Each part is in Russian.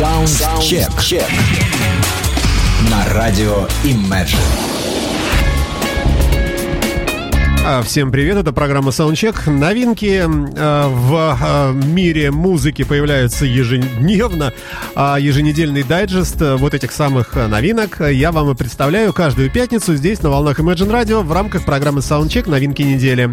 Саундчек. На радио Imagine. А, Всем привет, это программа Soundcheck. Новинки э, в э, мире музыки появляются ежедневно, а еженедельный дайджест э, вот этих самых э, новинок я вам и представляю каждую пятницу здесь на волнах Imagine Radio в рамках программы Soundcheck «Новинки недели».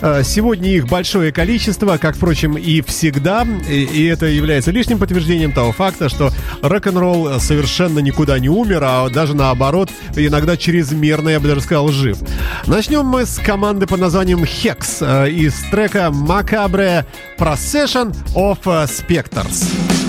Э, Сегодня их большое количество, как, впрочем, и всегда, и, и это является лишним подтверждением того факта, что рок-н-ролл совершенно никуда не умер, а даже наоборот, иногда чрезмерно, я бы даже сказал, жив. Начнем мы с команды под названием Hex э, из трека Macabre Procession of э, Spectres.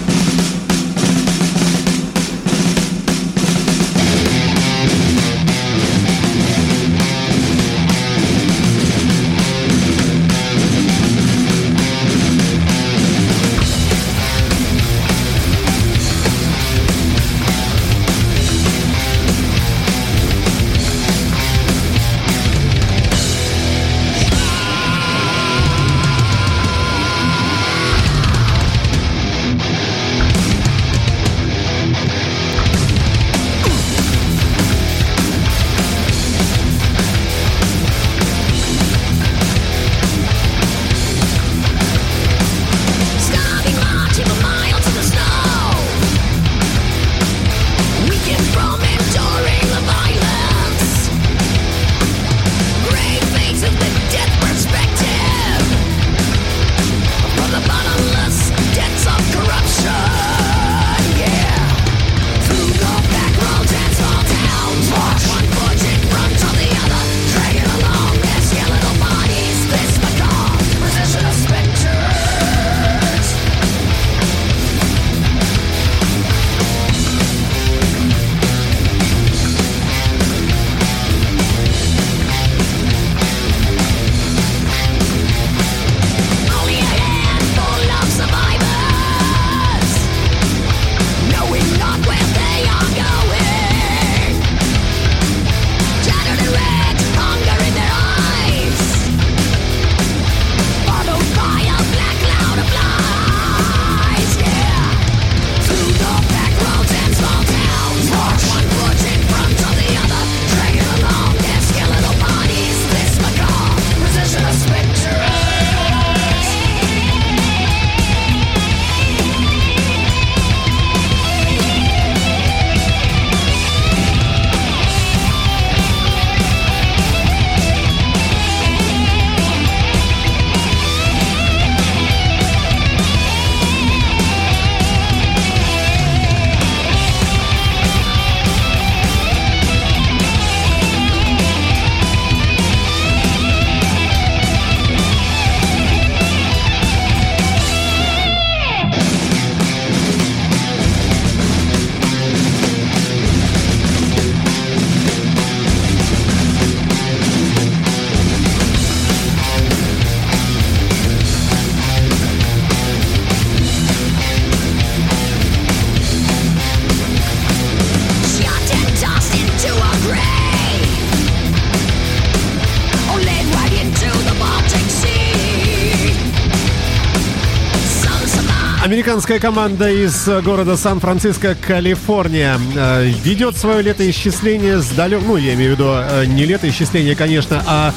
Американская команда из э, города Сан-Франциско, Калифорния, э, ведет свое летоисчисление с далек... Ну, я имею в виду э, не летоисчисление, конечно, а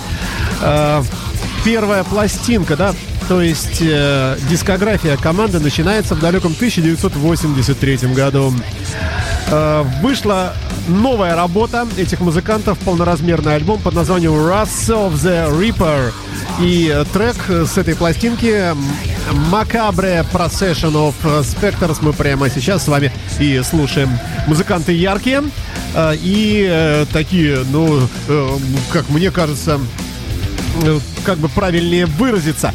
э, первая пластинка, да, то есть э, дискография команды начинается в далеком 1983 году. Э, вышла новая работа этих музыкантов, полноразмерный альбом под названием Wrath of the Reaper. И трек с этой пластинки м, Macabre Procession of Spectres мы прямо сейчас с вами и слушаем. Музыканты яркие э, и э, такие, ну, э, как мне кажется, как бы правильнее выразиться.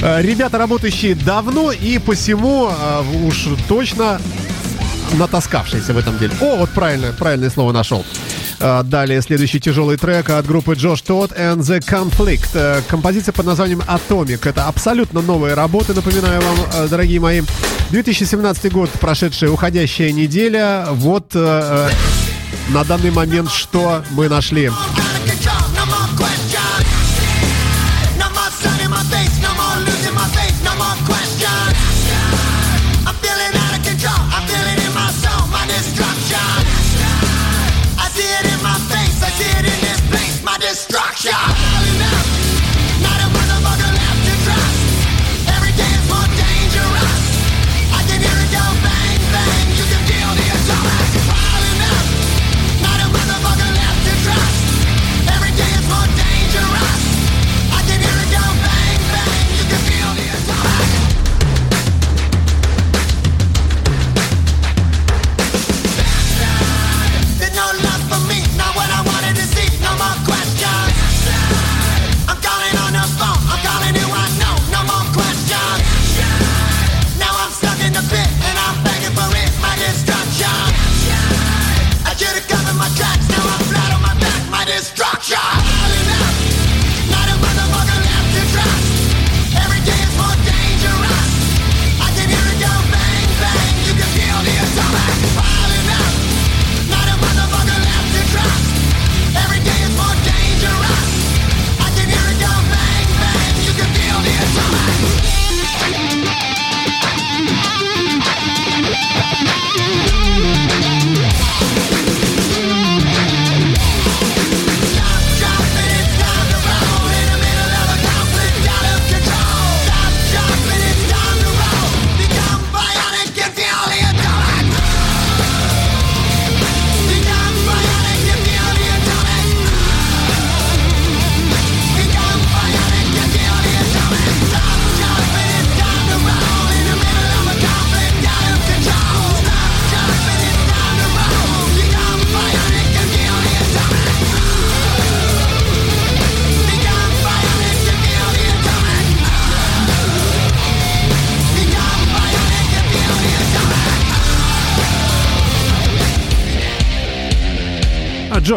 Ребята, работающие давно и посему уж точно натаскавшиеся в этом деле. О, вот правильно, правильное слово нашел. А, Далее следующий тяжелый трек от группы Josh Todd and the Conflict. Э, Композиция под названием Atomic. Это абсолютно новые работы, напоминаю вам, э, дорогие мои. 2017 год, прошедшая уходящая неделя. Вот э, на данный момент что мы нашли.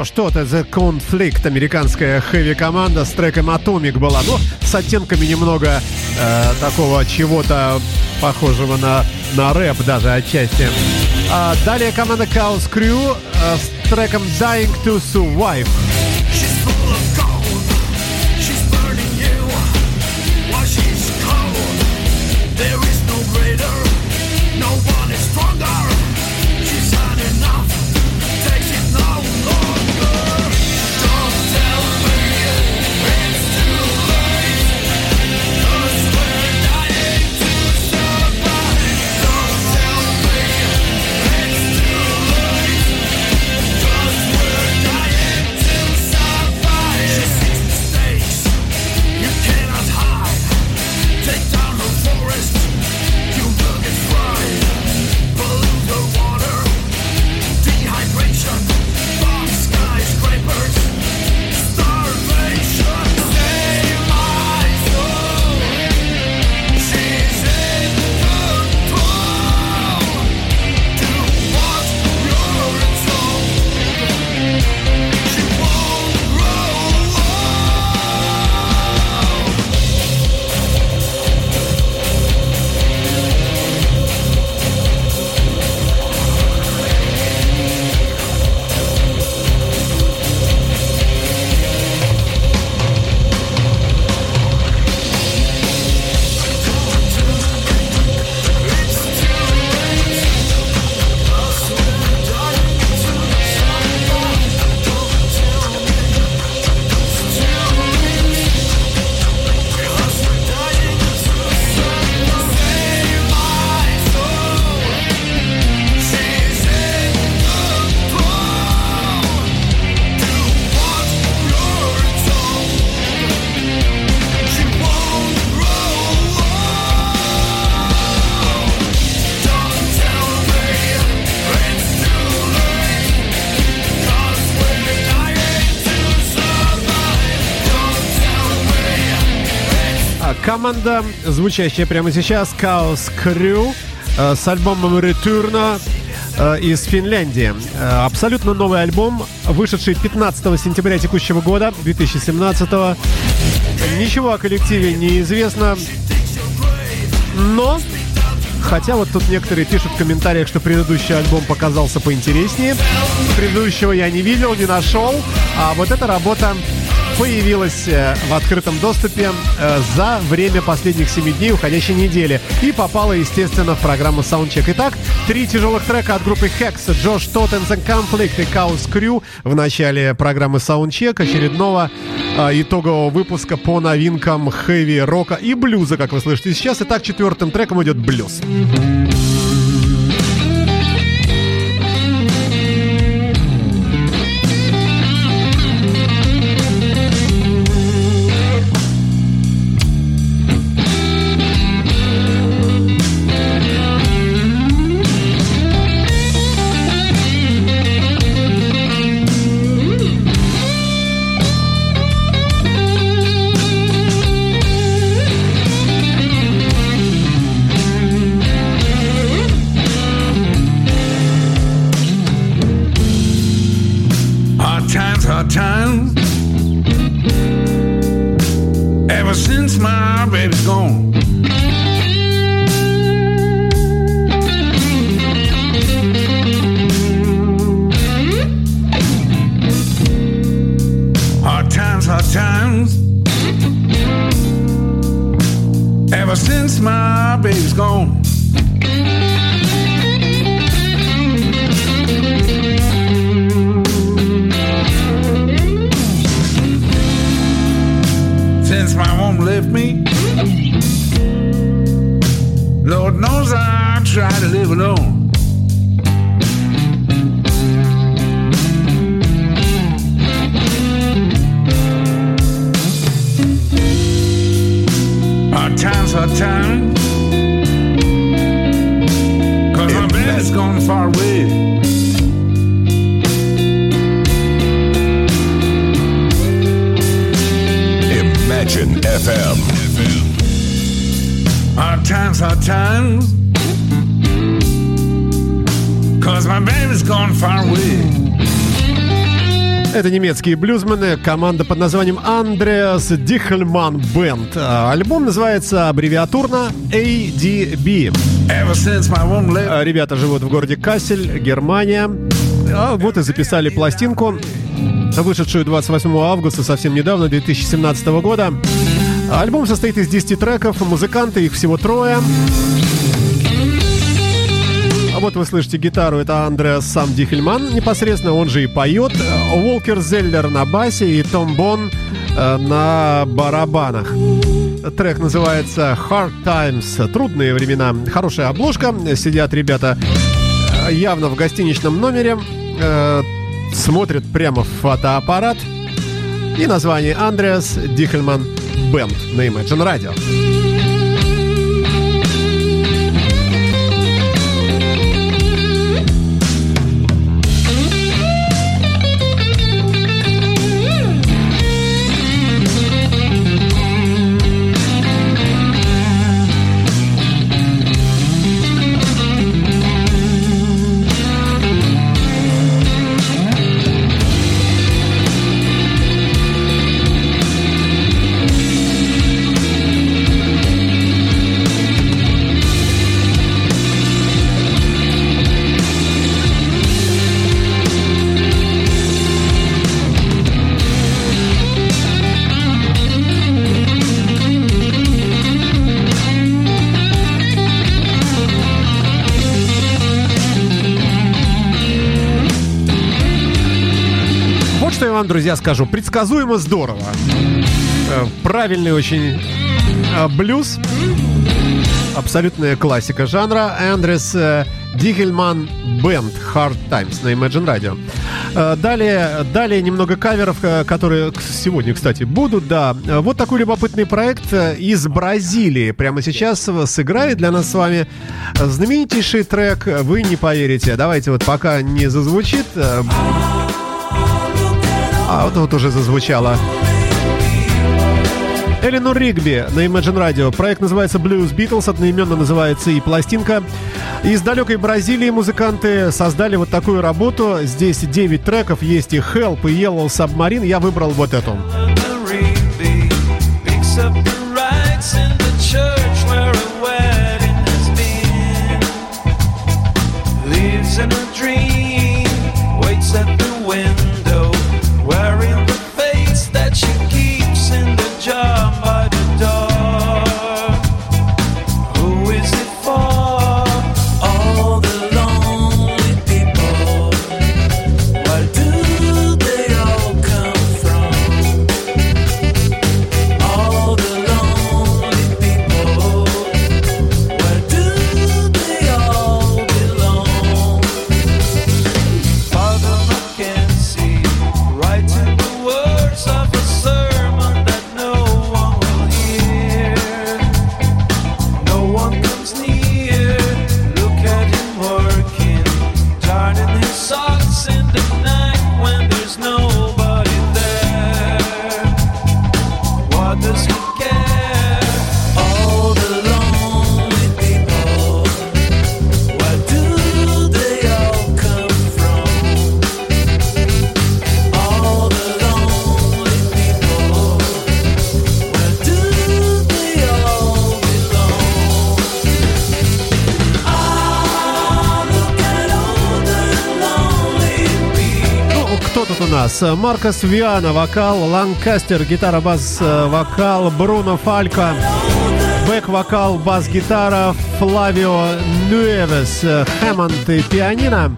Джош, что это за конфликт? Американская хэви-команда с треком Atomic была. Ну, с оттенками немного э, такого чего-то похожего на, на рэп даже отчасти. А далее команда Chaos Crew э, с треком Dying to Survive. Команда, звучащая прямо сейчас, Chaos Crew э, с альбомом Return э, из Финляндии. Э, Абсолютно новый альбом, вышедший 15 сентября текущего года, 2017. Ничего о коллективе не известно, но... Хотя вот тут некоторые пишут в комментариях, что предыдущий альбом показался поинтереснее. Предыдущего я не видел, не нашел. А вот эта работа появилась э, в открытом доступе э, за время последних семи дней уходящей недели и попала, естественно, в программу Soundcheck. Итак, три тяжелых трека от группы Hex, Джош Тоттенс Conflict и Chaos Crew в начале программы Soundcheck, очередного э, итогового выпуска по новинкам хэви-рока и блюза, как вы слышите сейчас. Итак, четвертым треком идет блюз. Hard since my mom left me. Lord knows I try to live alone. Hard times, hard times. Cause my baby's gone far away. Imagine FM. Hard times, hard times. Cause my baby's gone far away. Это немецкие блюзмены, команда под названием Андреас Дихельман Бенд. А, Альбом называется аббревиатурно ADB. А, Ребята живут в городе Кассель, Германия. А вот и записали пластинку, вышедшую 28 августа, совсем недавно, 2017 года. Альбом состоит из 10 треков, музыканты, их всего трое. А вот вы слышите гитару, это Андреас сам Дихельман непосредственно, он же и поет. Волкер Зеллер на басе и Том Бон э, на барабанах. Трек называется Hard Times. Трудные времена. Хорошая обложка. Сидят ребята э, явно в гостиничном номере. э, смотрят прямо в фотоаппарат. И название Андреас Дихельман Бенд на Imagine Radio. Вам, друзья, скажу. Предсказуемо здорово. Э, Правильный очень э, блюз. Абсолютная классика жанра. Андрес э, Дигельман Бенд Hard Times на Imagine Radio. Далее, далее немного каверов, которые сегодня, кстати, будут, да. Вот такой любопытный проект из Бразилии. Прямо сейчас сыграет для нас с вами знаменитейший трек «Вы не поверите». Давайте вот пока не зазвучит, а вот вот уже зазвучало. Эленор Ригби на Imagine Radio. Проект называется Blues Beatles, одноименно называется и пластинка. Из далекой Бразилии музыканты создали вот такую работу. Здесь 9 треков, есть и Help, и Yellow Submarine. Я выбрал вот эту. Church where a Маркос Виана, вокал, Ланкастер, гитара, бас, э, вокал, Бруно Фалько, бэк-вокал, бас-гитара, Флавио Нуэвес, э, Хэммонд и пианино.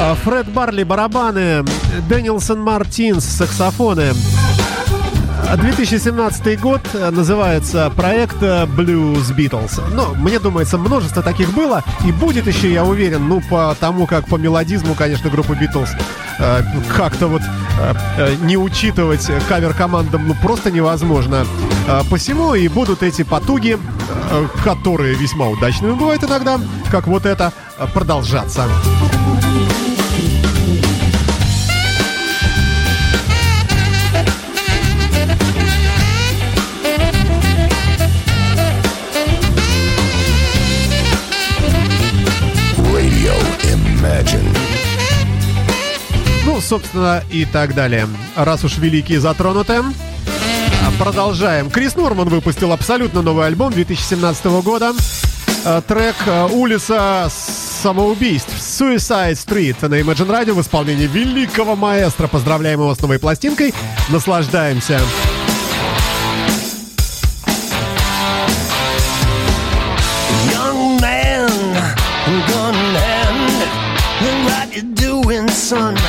А, Фред Барли, барабаны, Дэнилсон Мартинс, саксофоны. А 2017 год э, называется проект э, Blues Beatles. Ну, мне думается, множество таких было и будет еще, я уверен, ну, по тому, как по мелодизму, конечно, группы Beatles э, как-то вот э, э, не учитывать кавер командам, ну, просто невозможно. Э, посему и будут эти потуги, которые весьма удачными бывают иногда, как вот это, продолжаться. Собственно, и так далее. Раз уж великие затронуты, а, продолжаем. Крис Норман выпустил абсолютно новый альбом 2017 года. А, Трек а, улица самоубийств Suicide Street на Imagine Radio в исполнении великого маэстро. Поздравляем его с новой пластинкой. Наслаждаемся. Son.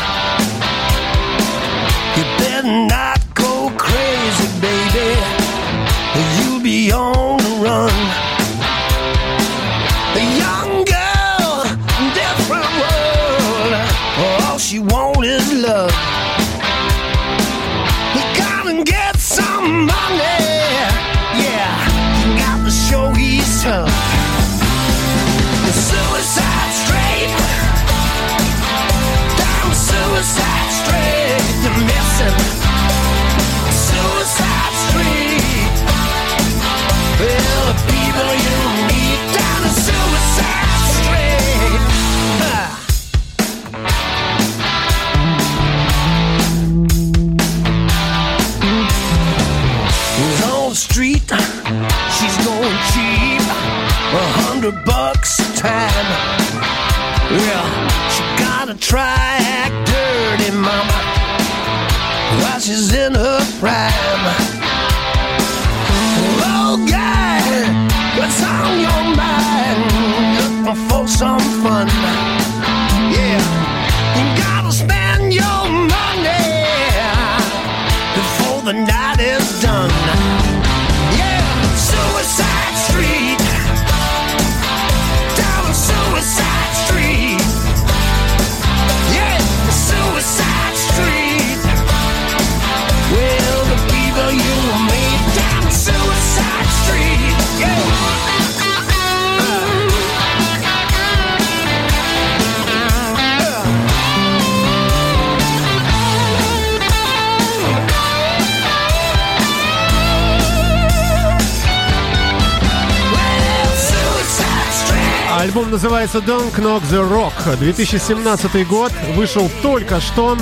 Называется Don't Knock the Rock. 2017 год. Вышел только что.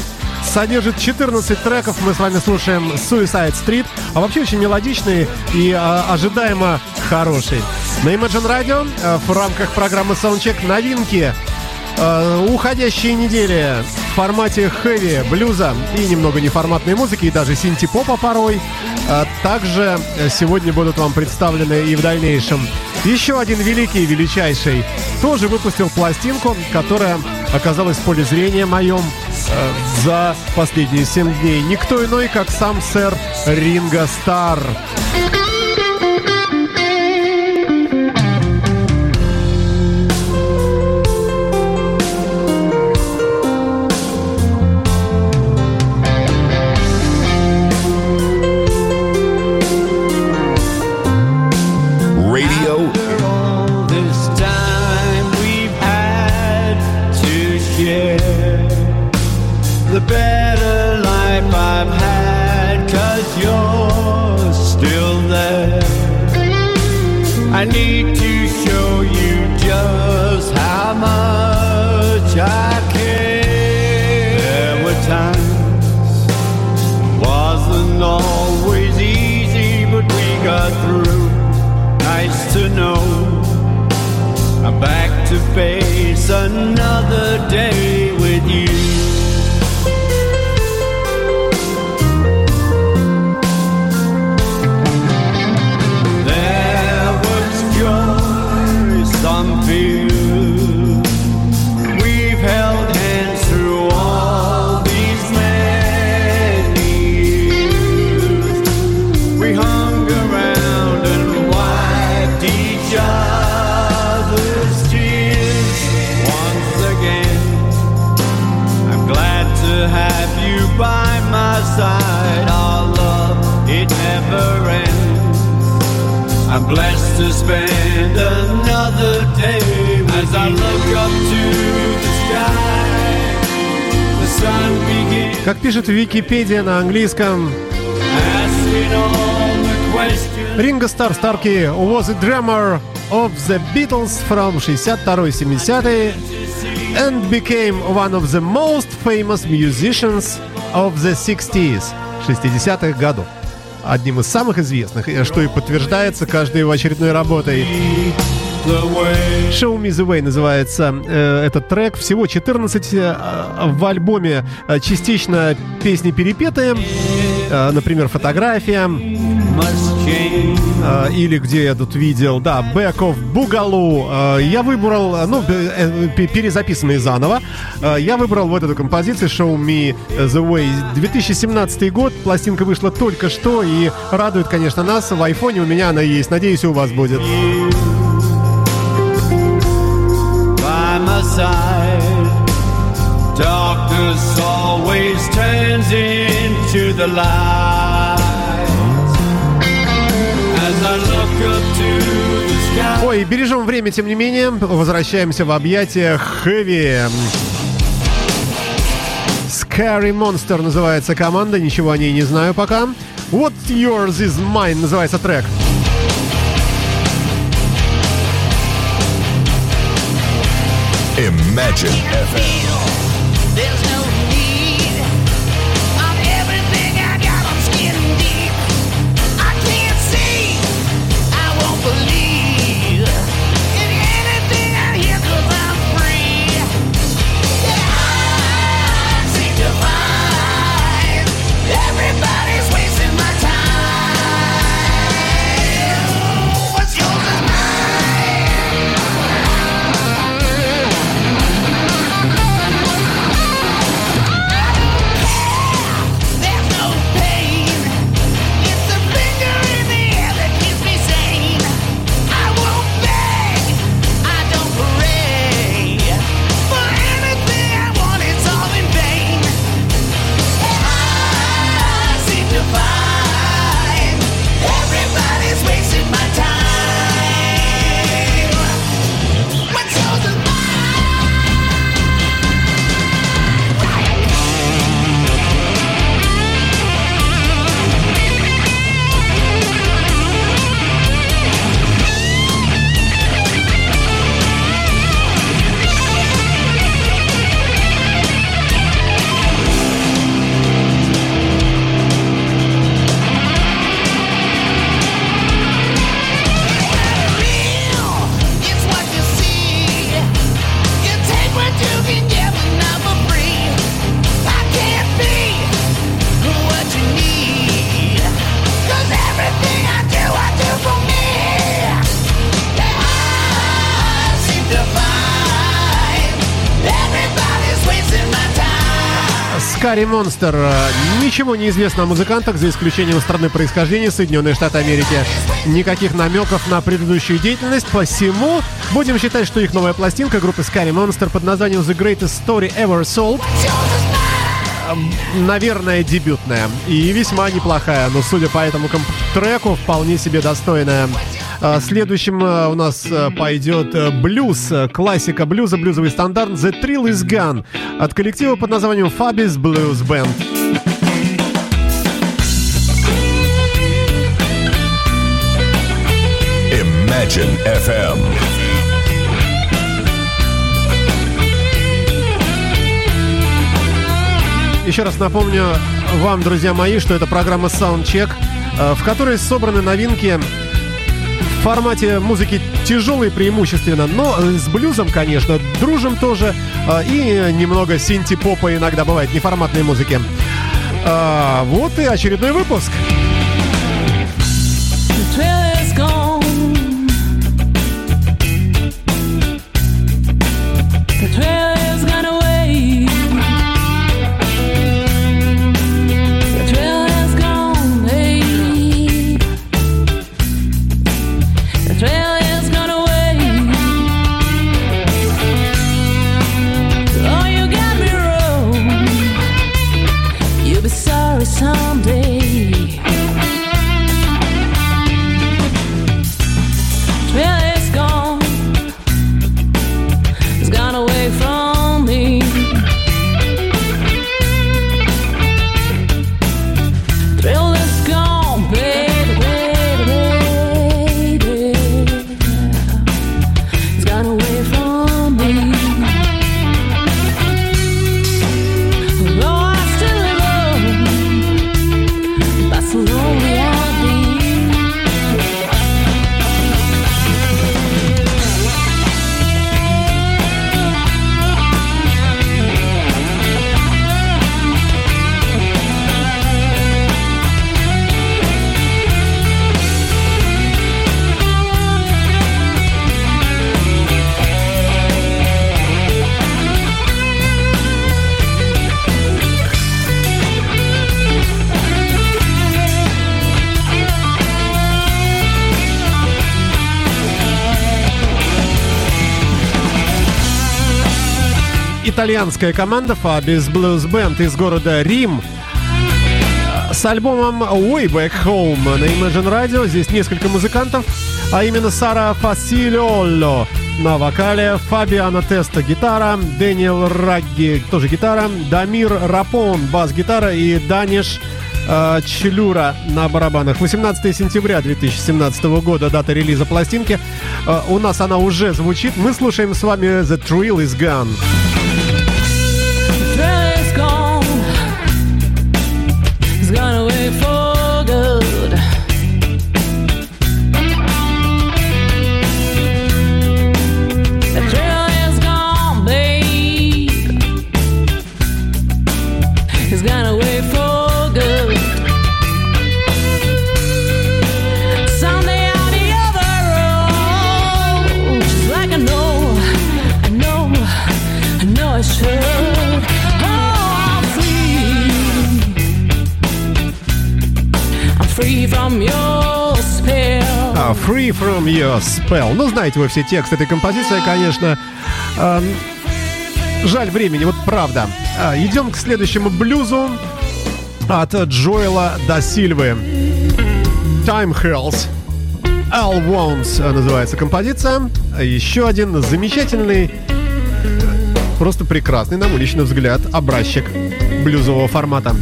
Содержит 14 треков. Мы с вами слушаем Suicide Street. А вообще очень мелодичный и а, ожидаемо хороший. На Imagine Radio э, в рамках программы Soundcheck новинки э, уходящие недели в формате хэви, блюза и немного неформатной музыки, и даже синти-попа порой. А также сегодня будут вам представлены и в дальнейшем еще один великий и величайший тоже выпустил пластинку, которая оказалась в поле зрения моем э, за последние 7 дней. Никто иной, как сам сэр Ринго Стар. Another пишет Википедия на английском. Ринго Стар Старки was a drummer of the Beatles from 62-70 and became one of the most famous musicians of the 60s, 60-х годов. Одним из самых известных, что и подтверждается каждой его очередной работой. Show Me The Way называется э, этот трек. Всего 14 э, в альбоме. э, частично песни перепетые. Э, например, фотография. Э, или где я тут видел, да, Back of Boogaloo. Э, я выбрал, э, ну, э, п- перезаписанный заново. Э, я выбрал вот эту композицию Show Me The Way. 2017 год, пластинка вышла только что и радует, конечно, нас. В айфоне у меня она есть. Надеюсь, и у вас будет. by the light. As I look up to the sky. Ой, бережем время, тем не менее. Возвращаемся в объятия Хэви. Scary Monster называется команда, ничего о ней не знаю пока. What Yours Is Mine называется трек. Imagine FM. Скари Монстер. Ничего не известно о музыкантах, за исключением страны происхождения Соединенные Штаты Америки. Никаких намеков на предыдущую деятельность, посему будем считать, что их новая пластинка группы Scary Monster под названием The Greatest Story Ever Sold наверное, дебютная и весьма неплохая, но судя по этому комп- треку, вполне себе достойная. А, Следующим а, у нас а, пойдет а, блюз, классика блюза, блюзовый стандарт The Thrill is Gone от коллектива под названием Fabis Blues Band. Imagine FM. Еще раз напомню вам, друзья мои, что это программа Soundcheck, э, в которой собраны новинки формате музыки тяжелые преимущественно, но э, с блюзом, конечно, дружим тоже. Э, и немного синти-попа иногда бывает, неформатной музыки. А, вот и очередной выпуск. 12 итальянская команда Fabi's Blues Band из города Рим с альбомом Way Back Home на Imagine Radio. Здесь несколько музыкантов, а именно Сара Фасилиолло на вокале, Фабиана Теста гитара, Дэниел Рагги тоже гитара, Дамир Рапон бас-гитара и Даниш э, Челюра на барабанах. 18 сентября 2017 года дата релиза пластинки. Э, у нас она уже звучит. Мы слушаем с вами The Thrill is Gone. Free from your spell. Ну, знаете вы все тексты этой композиции, конечно. Эм, жаль времени, вот правда. А, идем к следующему блюзу от Джоэла да Сильвы. Time Hells. All Wants называется композиция. Еще один замечательный, просто прекрасный, на мой личный взгляд, образчик блюзового формата.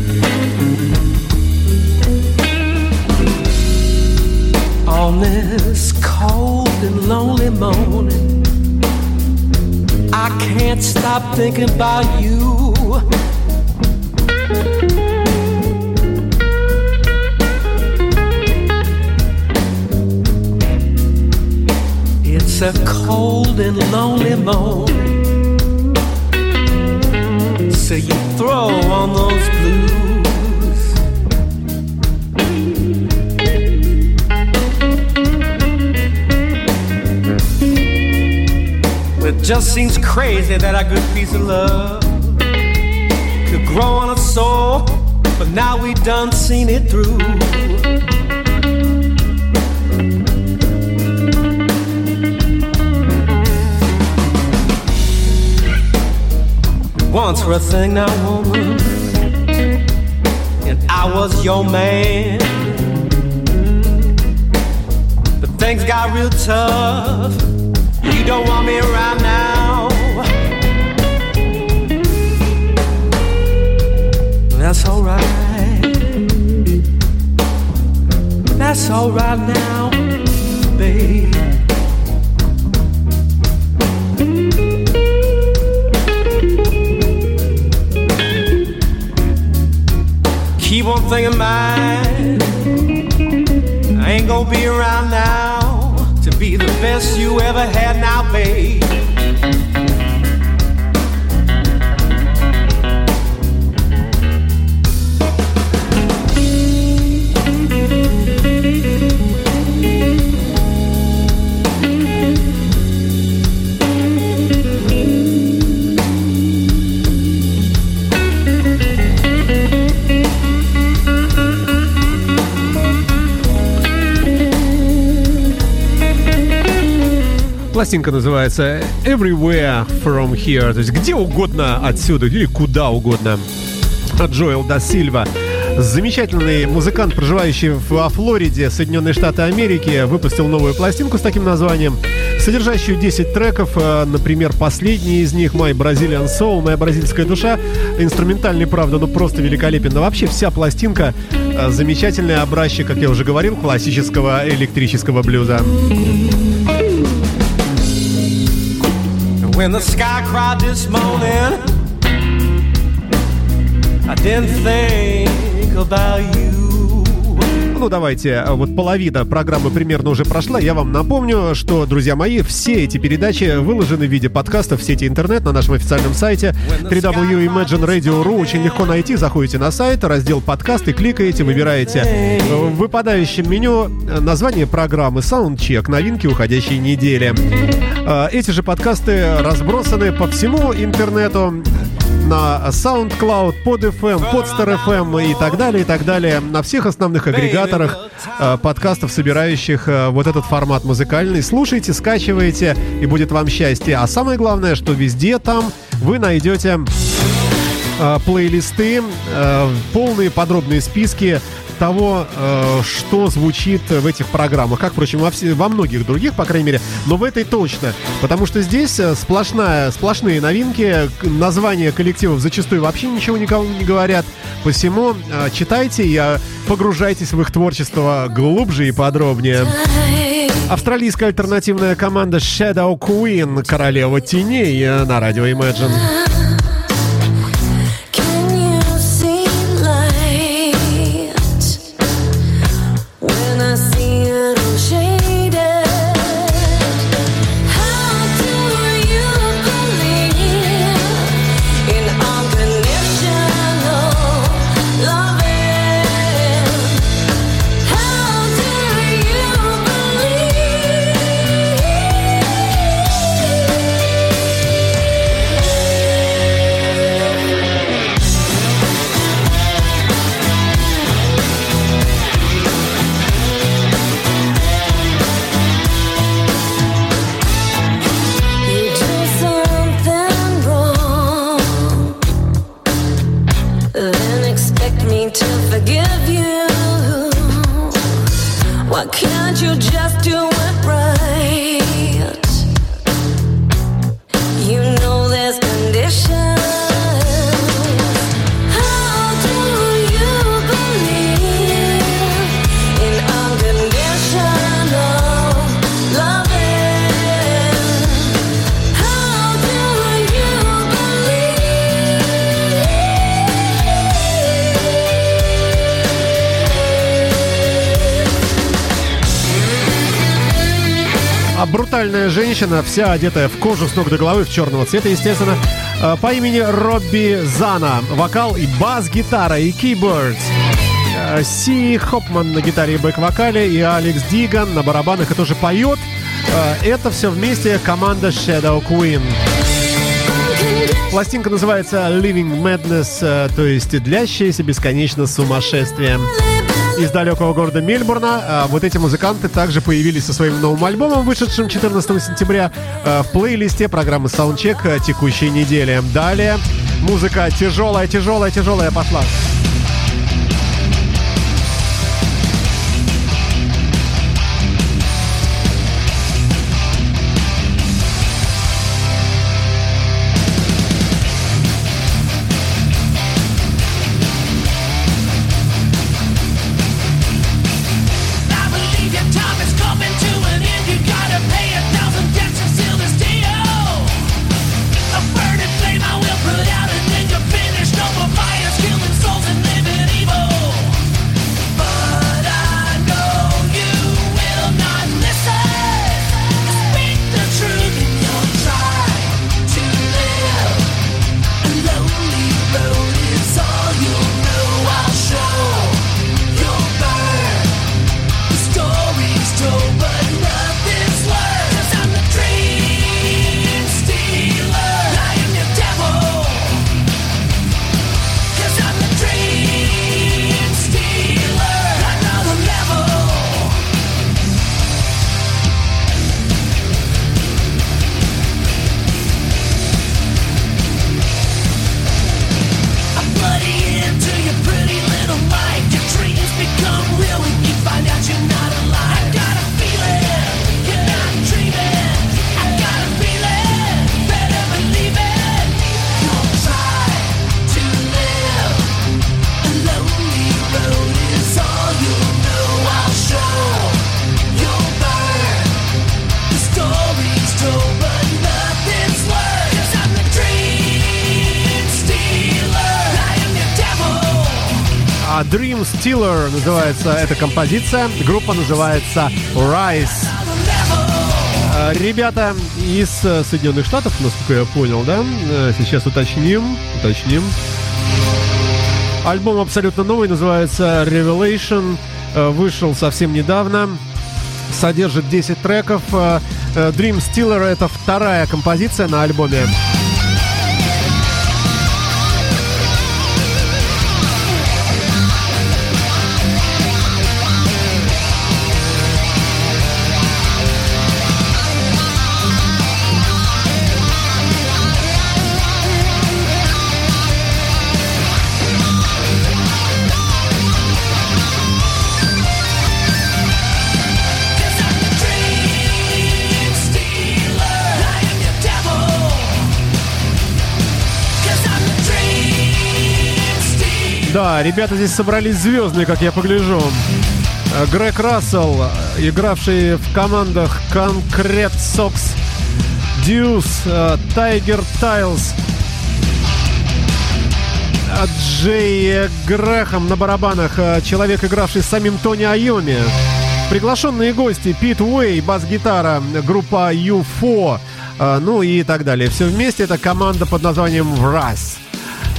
On this cold and lonely morning, I can't stop thinking about you. It's a cold and lonely morning, so you throw on those blues. Just seems crazy that a good piece of love could grow on a soul, but now we done seen it through. Once were a thing, now woman, and I was your man. But things got real tough. Don't want me around now. That's alright. That's alright now, babe. Keep on thinking mine. I ain't gonna be around now best you ever had now, babe. Пластинка называется Everywhere From Here, то есть где угодно отсюда или куда угодно. Джоэл да Сильва. Замечательный музыкант, проживающий во Флориде, Соединенные Штаты Америки, выпустил новую пластинку с таким названием, содержащую 10 треков, э, например, последний из них «My Brazilian Soul», «Моя бразильская душа», инструментальный, правда, но просто великолепен. Но вообще вся пластинка э, замечательный образчик, как я уже говорил, классического электрического блюза. When the sky cried this morning, I didn't think about you. Ну, давайте, э, вот половина программы примерно уже прошла. Я вам напомню, что, друзья мои, все эти передачи выложены в виде подкастов в сети интернет на нашем официальном сайте www.imagineradio.ru. Очень легко найти. Заходите на сайт, раздел подкасты, кликаете, выбираете в выпадающем меню э, название программы Soundcheck, новинки уходящей недели. Э, Эти же подкасты разбросаны по всему интернету на SoundCloud, под FM, под Star FM и так далее, и так далее. На всех основных агрегаторах э, подкастов, собирающих э, вот этот формат музыкальный. Слушайте, скачивайте, и будет вам счастье. А самое главное, что везде там вы найдете э, плейлисты, э, полные подробные списки того, э, что звучит в этих программах. Как, впрочем, во, все- во многих других, по крайней мере, но в этой точно. Потому что здесь э, сплошная, сплошные новинки, названия коллективов зачастую вообще ничего никому не говорят. Посему э, читайте и погружайтесь в их творчество глубже и подробнее. Австралийская альтернативная команда Shadow Queen, королева теней на радио Imagine. Can't you just do Брутальная женщина, вся одетая в кожу с ног до головы, в черного цвета, естественно, э, по имени Робби Зана. Вокал и бас-гитара, и keyboards. Э, Си Хопман на гитаре и бэк-вокале, и Алекс Диган на барабанах и тоже поет. Э, Это все вместе команда Shadow Queen. Пластинка называется Living Madness, то есть длящееся бесконечно сумасшествие. Из далекого города Мельбурна а, вот эти музыканты также появились со своим новым альбомом, вышедшим 14 сентября э, в плейлисте программы Soundcheck текущей недели. Далее музыка тяжелая, тяжелая, тяжелая пошла. Называется эта композиция. Группа называется Rise. А, Ребята из э, Соединенных Штатов, насколько я понял, да? Э, Сейчас уточним, уточним. Альбом абсолютно новый, называется Revelation. Э, Вышел совсем недавно. Содержит 10 треков. Э, э, Dream Stealer это вторая композиция на альбоме. Да, ребята здесь собрались звездные, как я погляжу. Э, Грег Рассел, игравший в командах Concrete Sox, Deuce, э, Tiger Tiles, э, Джей Грэхэм на барабанах, человек, игравший с самим Тони Айоми. Приглашенные гости Пит Уэй, бас-гитара, группа UFO, ну и так далее. Все вместе это команда под названием Wrath.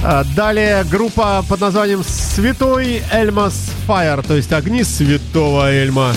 А, Далее группа под названием Святой Эльмас Fire, то есть огни святого Эльма.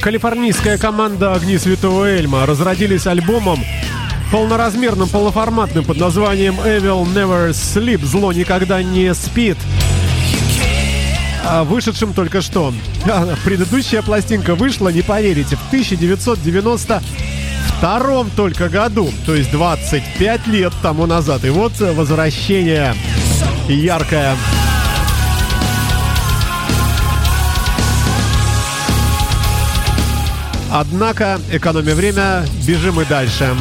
Калифорнийская команда «Огни Святого Эльма» разродились альбомом полноразмерным, полноформатным под названием «Evil Never Sleep» «Зло никогда не спит», а, вышедшим только что. А, Предыдущая пластинка вышла, не поверите, в 1992 только году, то есть 25 лет тому назад. И вот э, возвращение яркое. Однако, экономя время, бежим и дальше.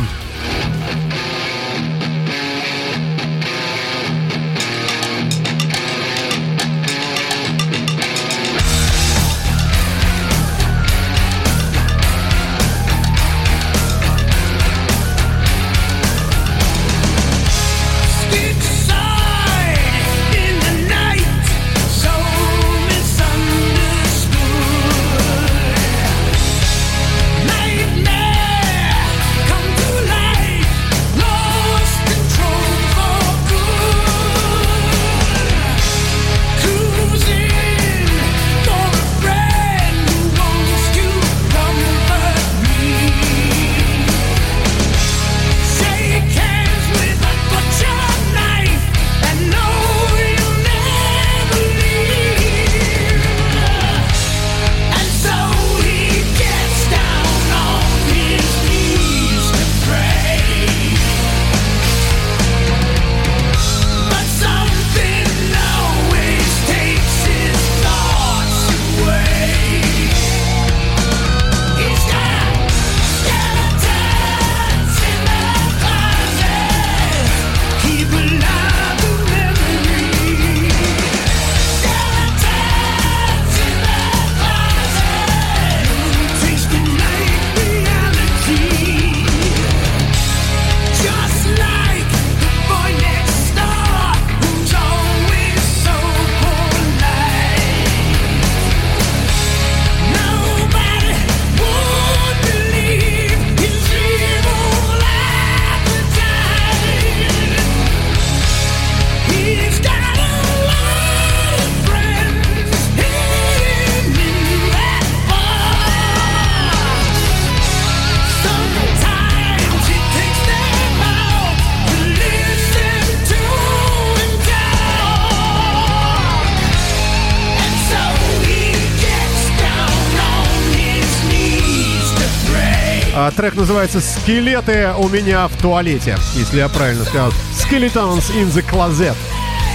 Трек называется «Скелеты у меня в туалете», если я правильно сказал. «Skeletons in the closet».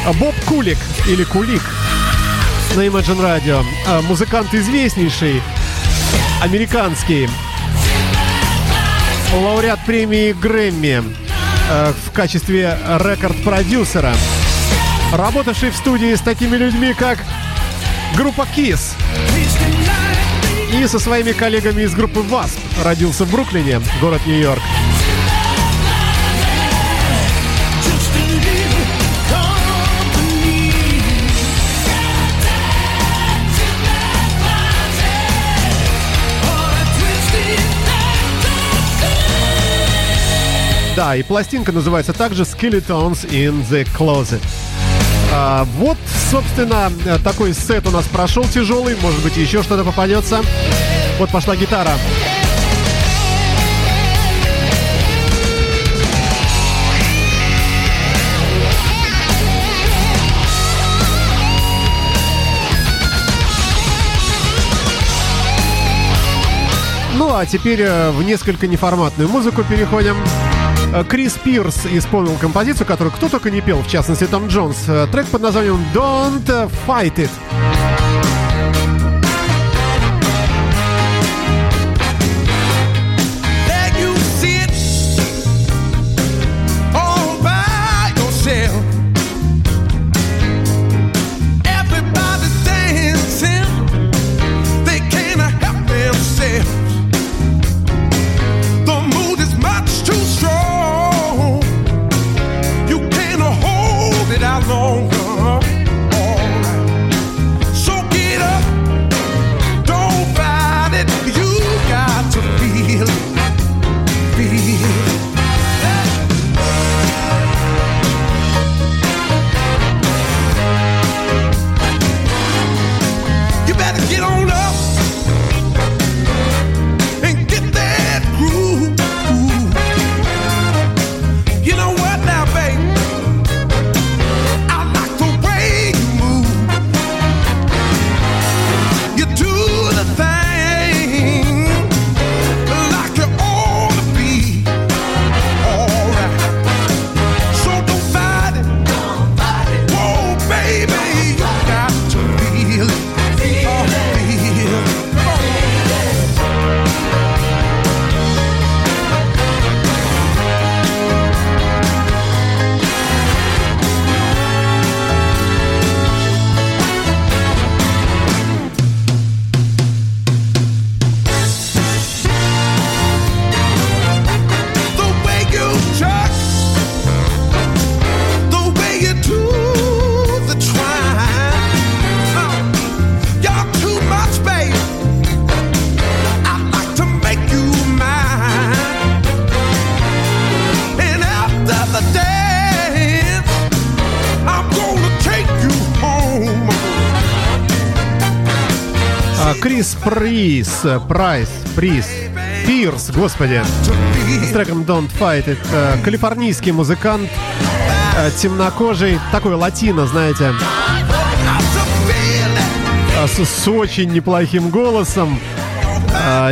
А, Боб Кулик или Кулик на Imagine Radio. А, Музыкант известнейший, американский, лауреат премии Грэмми э, в качестве рекорд-продюсера, работавший в студии с такими людьми, как группа Kiss, И со своими коллегами из группы ВАСП родился в Бруклине, город Нью-Йорк. Да, и пластинка называется также Skeletons in the Closet. А, вот, собственно, э, такой сет у нас прошел тяжелый. Может быть, еще что-то попадется. Вот пошла гитара. Ну, а теперь э, в несколько неформатную музыку переходим. Э, Крис Пирс исполнил композицию, которую кто только не пел, в частности, Том Джонс. Э, Трек под названием «Don't Fight It». Э, Прайс, Прис, Пирс, господи, с треком Don't Fight It. Э, Калифорнийский музыкант, э, темнокожий, такой латино, знаете, а, с, с очень неплохим голосом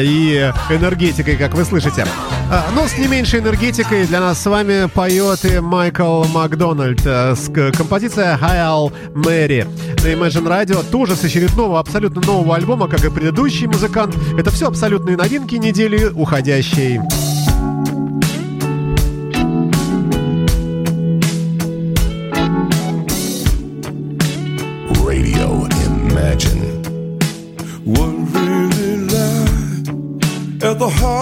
и энергетикой, как вы слышите. А, Но с не меньшей энергетикой для нас с вами поет и Майкл Макдональд э, с композиция Hail Mary на Imagine Radio, тоже с очередного абсолютно нового альбома, как и предыдущий музыкант. Это все абсолютные новинки недели уходящей. Radio Imagine. What really lies at the heart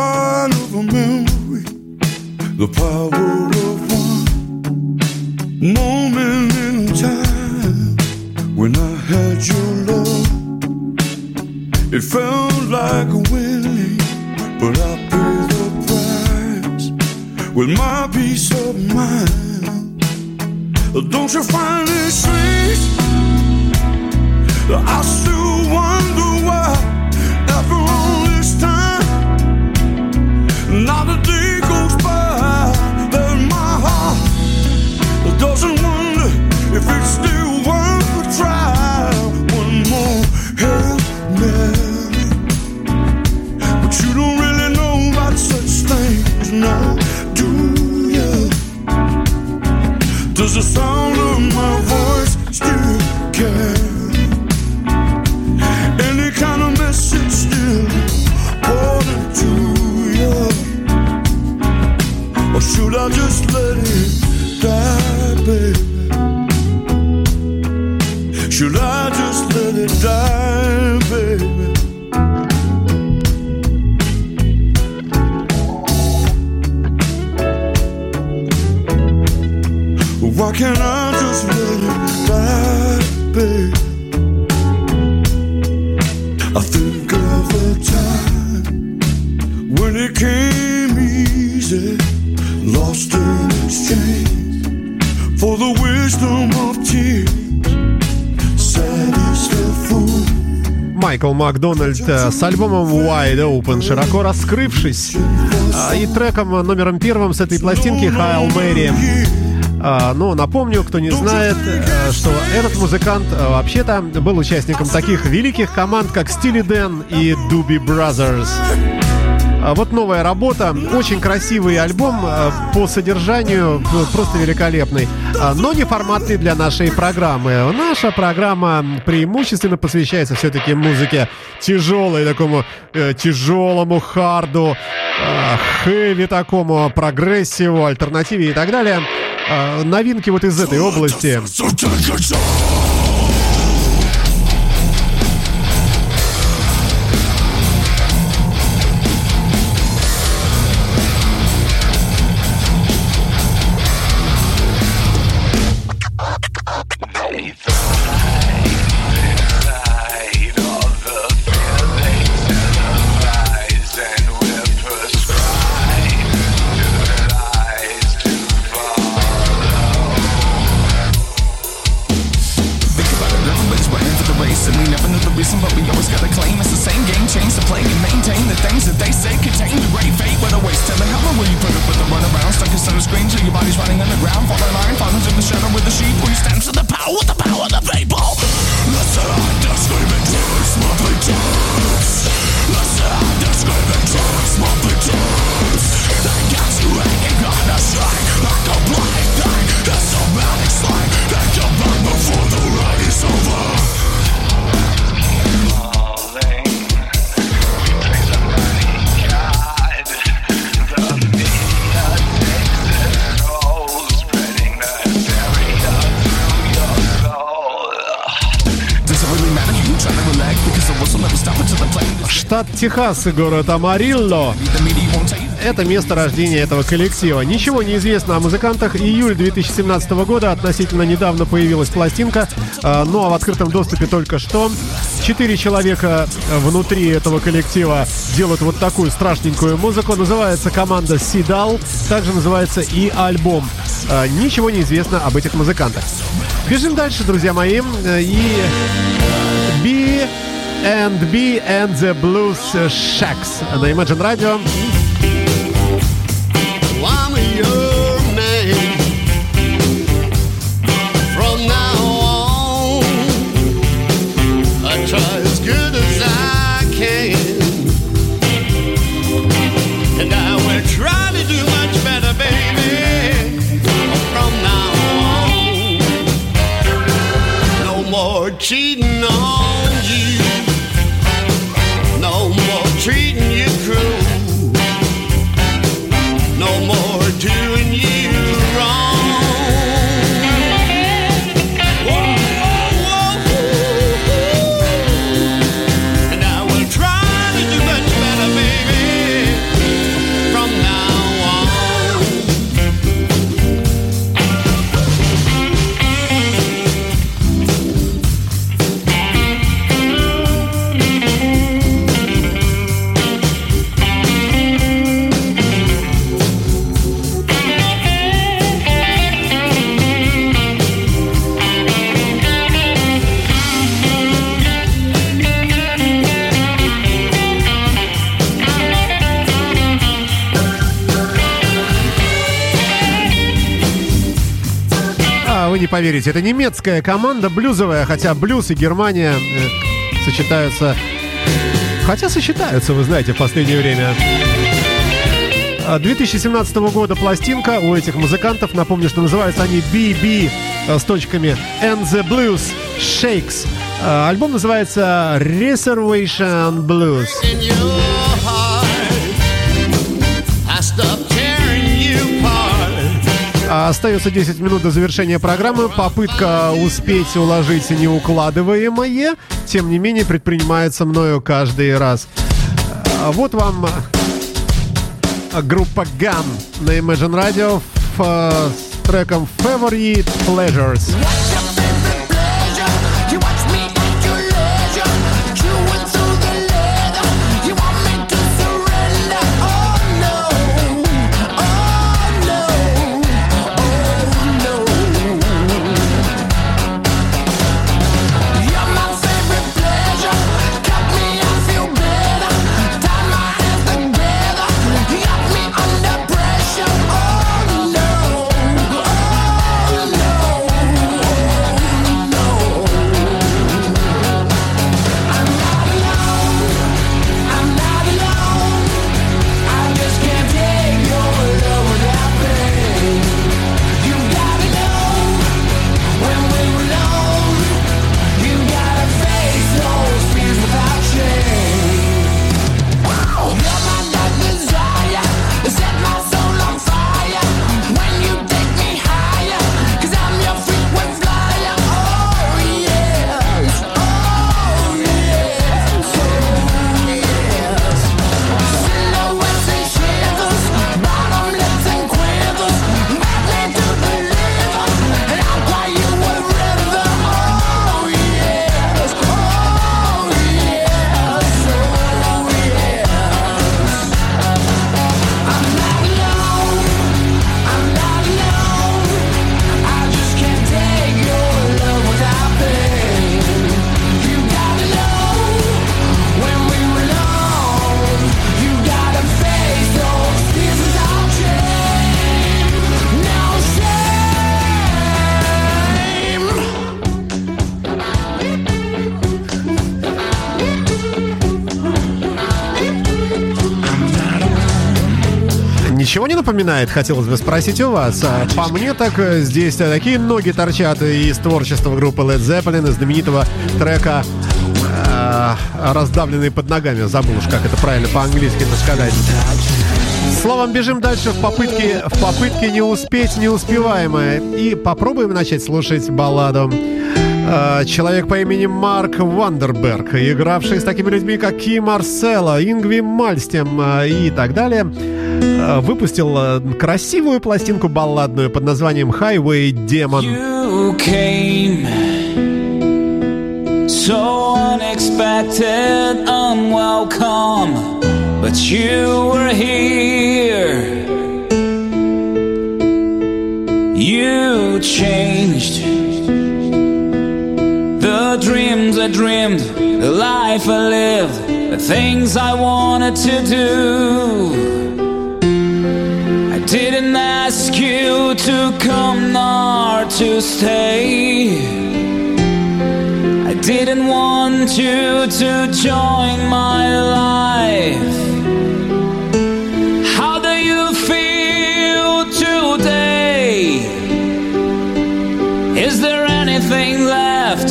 Макдональд э, с альбомом Wide Open, широко раскрывшись, а, и треком номером первым с этой пластинки Хайл Мэри. А, Ну, напомню, кто не знает, э, что этот музыкант э, вообще-то был участником таких великих команд, как Steely Dan и Doobie Brothers. А Вот новая работа, очень красивый альбом э, по содержанию, э, просто великолепный, А, но не форматный для нашей программы. Наша программа преимущественно посвящается все-таки музыке тяжелой, такому э, тяжелому харду, э, хэви такому, прогрессиву, альтернативе и так далее. А, Новинки вот из этой области. Техас город Амарилло. Это место рождения этого коллектива. Ничего не известно о музыкантах. Июль 2017 года относительно недавно появилась пластинка, а, ну а в открытом доступе только что. Четыре человека внутри этого коллектива делают вот такую страшненькую музыку. Называется команда Сидал. Также называется и альбом. А, Ничего не известно об этих музыкантах. Бежим дальше, друзья мои. И and B and the Blues Shacks на Imagine Radio. Поверите, это немецкая команда блюзовая, хотя блюз и Германия э, сочетаются... Хотя сочетаются, вы знаете, в последнее время. А, 2017 года пластинка у этих музыкантов. Напомню, что называются они BB э, с точками And the Blues Shakes. А, Альбом называется Reservation Blues. Остается 10 минут до завершения программы. Попытка успеть уложить неукладываемое, тем не менее, предпринимается мною каждый раз. А Вот вам а, группа Gun на Imagine Radio а, треком Favorite Pleasures. Ничего не напоминает, хотелось бы спросить у вас. А По мне так э, здесь э, такие ноги торчат из творчества группы Led Zeppelin, из знаменитого трека э, «Раздавленный под ногами». Забыл уж, как это правильно по-английски это сказать. Словом, бежим дальше в попытке, в попытке не успеть неуспеваемое. И попробуем начать слушать балладу. Человек по имени Марк Вандерберг, игравший с такими людьми, как Ки Марсело, Ингви Мальстем и так далее, выпустил э, красивую пластинку балладную под названием Highway Demon. Came so unexpected, unwelcome, but you were here. You changed the dreams I dreamed, the life I lived, the things I wanted to do. Didn't ask you to come nor to stay. I didn't want you to join my life. How do you feel today? Is there anything left?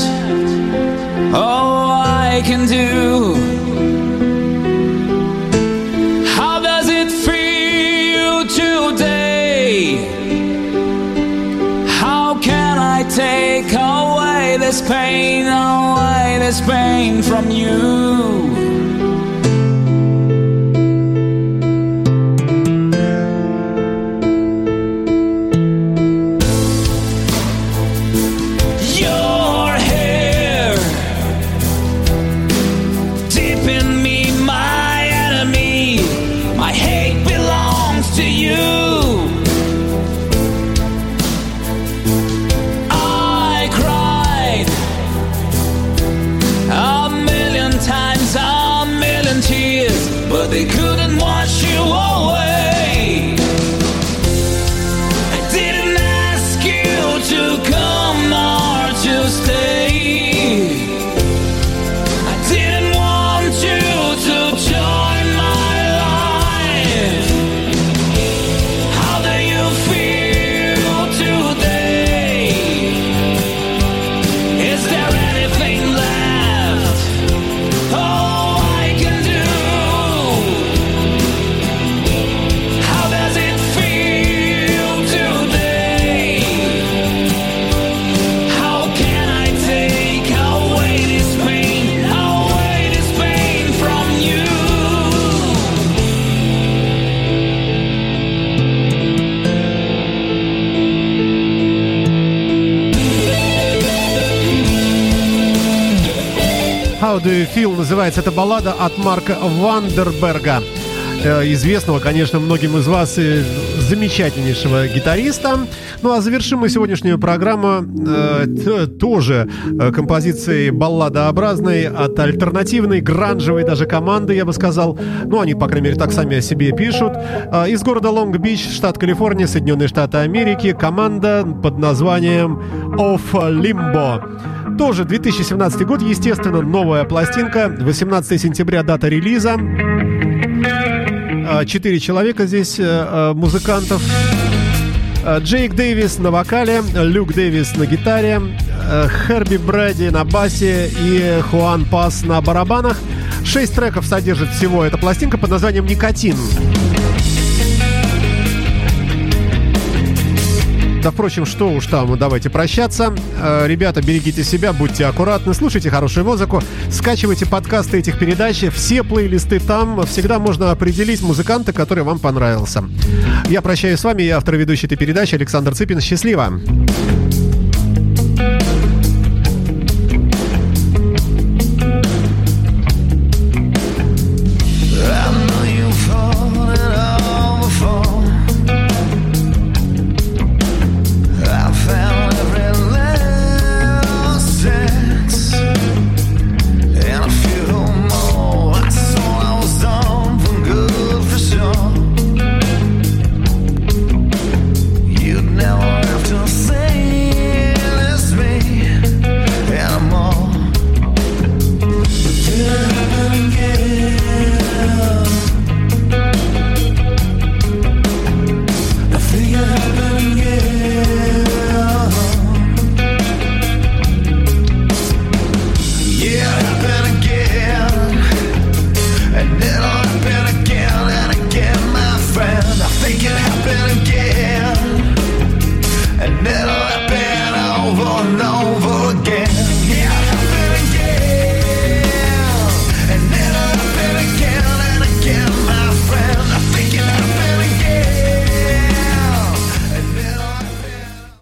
Oh, I can do. This pain, oh, away this pain from you? Называется эта баллада от Марка Вандерберга. Э, Известного, конечно, многим из вас э, замечательнейшего гитариста. Ну а завершим мы сегодняшнюю программу э, тоже э, композицией балладообразной от альтернативной, гранжевой даже команды, я бы сказал. Ну, они, по крайней мере, так сами о себе пишут. Э, из города Лонг-Бич, штат Калифорния, Соединенные Штаты Америки, команда под названием Of Limbo. Тоже 2017 год, естественно, новая пластинка. 18 сентября дата релиза. А, Четыре человека здесь, э, э, музыкантов. Э, Джейк Дэвис на вокале, Люк Дэвис на гитаре, э, Херби Брэди на басе и Хуан Пас на барабанах. Шесть треков содержит всего эта пластинка под названием «Никотин». Да, впрочем, что уж там, давайте прощаться. Э, Ребята, берегите себя, будьте аккуратны, слушайте хорошую музыку, скачивайте подкасты этих передач, все плейлисты там, всегда можно определить музыканта, который вам понравился. Я прощаюсь с вами, я автор и ведущий этой передачи Александр Цыпин. Счастливо!